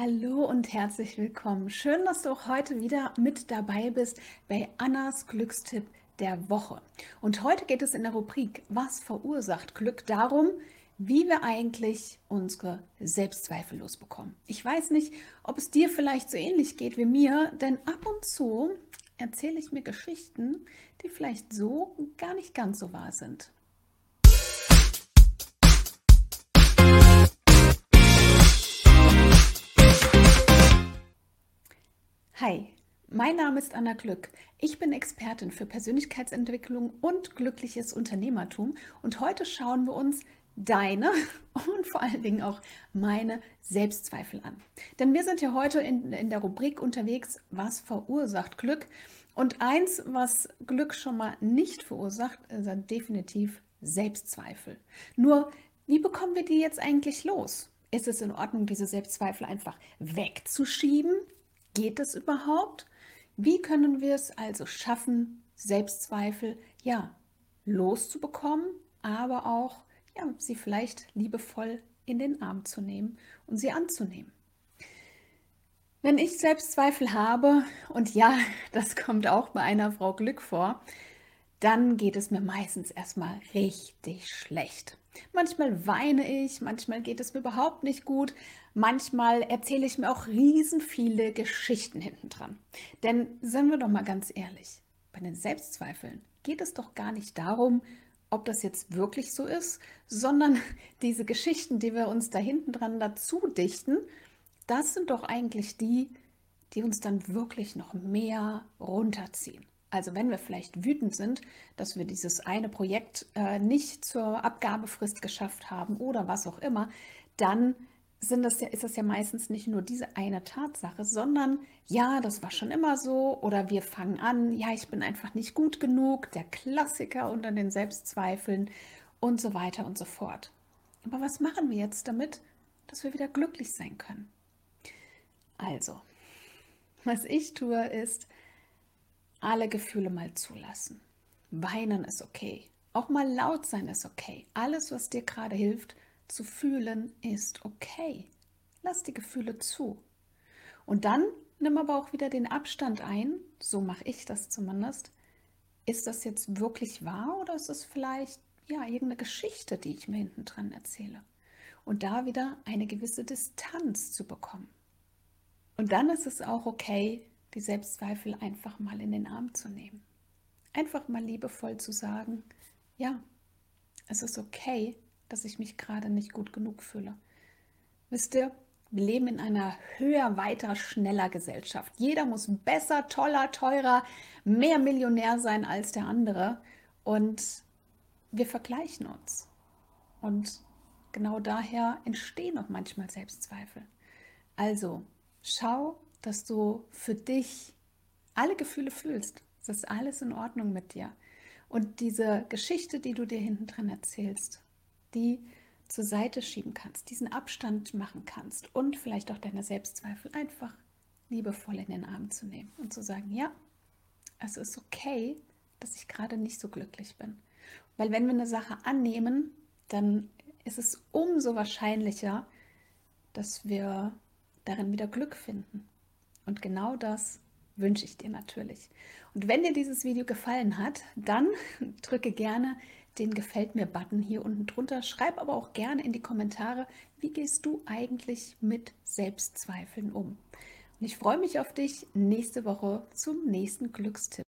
Hallo und herzlich willkommen. Schön, dass du auch heute wieder mit dabei bist bei Annas Glückstipp der Woche. Und heute geht es in der Rubrik Was verursacht Glück darum, wie wir eigentlich unsere Selbstzweifel losbekommen. Ich weiß nicht, ob es dir vielleicht so ähnlich geht wie mir, denn ab und zu erzähle ich mir Geschichten, die vielleicht so gar nicht ganz so wahr sind. Hi, mein Name ist Anna Glück. Ich bin Expertin für Persönlichkeitsentwicklung und glückliches Unternehmertum und heute schauen wir uns deine und vor allen Dingen auch meine Selbstzweifel an. Denn wir sind ja heute in, in der Rubrik unterwegs, was verursacht Glück? Und eins, was Glück schon mal nicht verursacht, sind definitiv Selbstzweifel. Nur, wie bekommen wir die jetzt eigentlich los? Ist es in Ordnung, diese Selbstzweifel einfach wegzuschieben? Geht es überhaupt? Wie können wir es also schaffen, Selbstzweifel ja loszubekommen, aber auch ja, sie vielleicht liebevoll in den Arm zu nehmen und sie anzunehmen? Wenn ich Selbstzweifel habe, und ja, das kommt auch bei einer Frau Glück vor, dann geht es mir meistens erstmal richtig schlecht. Manchmal weine ich, manchmal geht es mir überhaupt nicht gut, manchmal erzähle ich mir auch riesen viele Geschichten hinten dran. Denn seien wir doch mal ganz ehrlich, bei den Selbstzweifeln geht es doch gar nicht darum, ob das jetzt wirklich so ist, sondern diese Geschichten, die wir uns da hinten dran dazu dichten, das sind doch eigentlich die, die uns dann wirklich noch mehr runterziehen. Also wenn wir vielleicht wütend sind, dass wir dieses eine Projekt äh, nicht zur Abgabefrist geschafft haben oder was auch immer, dann sind das ja, ist das ja meistens nicht nur diese eine Tatsache, sondern ja, das war schon immer so oder wir fangen an, ja, ich bin einfach nicht gut genug, der Klassiker unter den Selbstzweifeln und so weiter und so fort. Aber was machen wir jetzt damit, dass wir wieder glücklich sein können? Also, was ich tue, ist, alle Gefühle mal zulassen. Weinen ist okay. Auch mal laut sein ist okay. Alles, was dir gerade hilft, zu fühlen, ist okay. Lass die Gefühle zu. Und dann nimm aber auch wieder den Abstand ein. So mache ich das zumindest. Ist das jetzt wirklich wahr oder ist es vielleicht ja irgendeine Geschichte, die ich mir hinten dran erzähle? Und da wieder eine gewisse Distanz zu bekommen. Und dann ist es auch okay, die Selbstzweifel einfach mal in den Arm zu nehmen. Einfach mal liebevoll zu sagen, ja, es ist okay, dass ich mich gerade nicht gut genug fühle. Wisst ihr, wir leben in einer höher, weiter, schneller Gesellschaft. Jeder muss besser, toller, teurer, mehr Millionär sein als der andere. Und wir vergleichen uns. Und genau daher entstehen auch manchmal Selbstzweifel. Also schau, dass du für dich alle Gefühle fühlst. Es ist alles in Ordnung mit dir. Und diese Geschichte, die du dir hinten drin erzählst, die zur Seite schieben kannst, diesen Abstand machen kannst und vielleicht auch deine Selbstzweifel einfach liebevoll in den Arm zu nehmen und zu sagen, ja, es ist okay, dass ich gerade nicht so glücklich bin. Weil wenn wir eine Sache annehmen, dann ist es umso wahrscheinlicher, dass wir darin wieder Glück finden. Und genau das wünsche ich dir natürlich. Und wenn dir dieses Video gefallen hat, dann drücke gerne den Gefällt mir-Button hier unten drunter. Schreib aber auch gerne in die Kommentare, wie gehst du eigentlich mit Selbstzweifeln um. Und ich freue mich auf dich nächste Woche zum nächsten Glückstipp.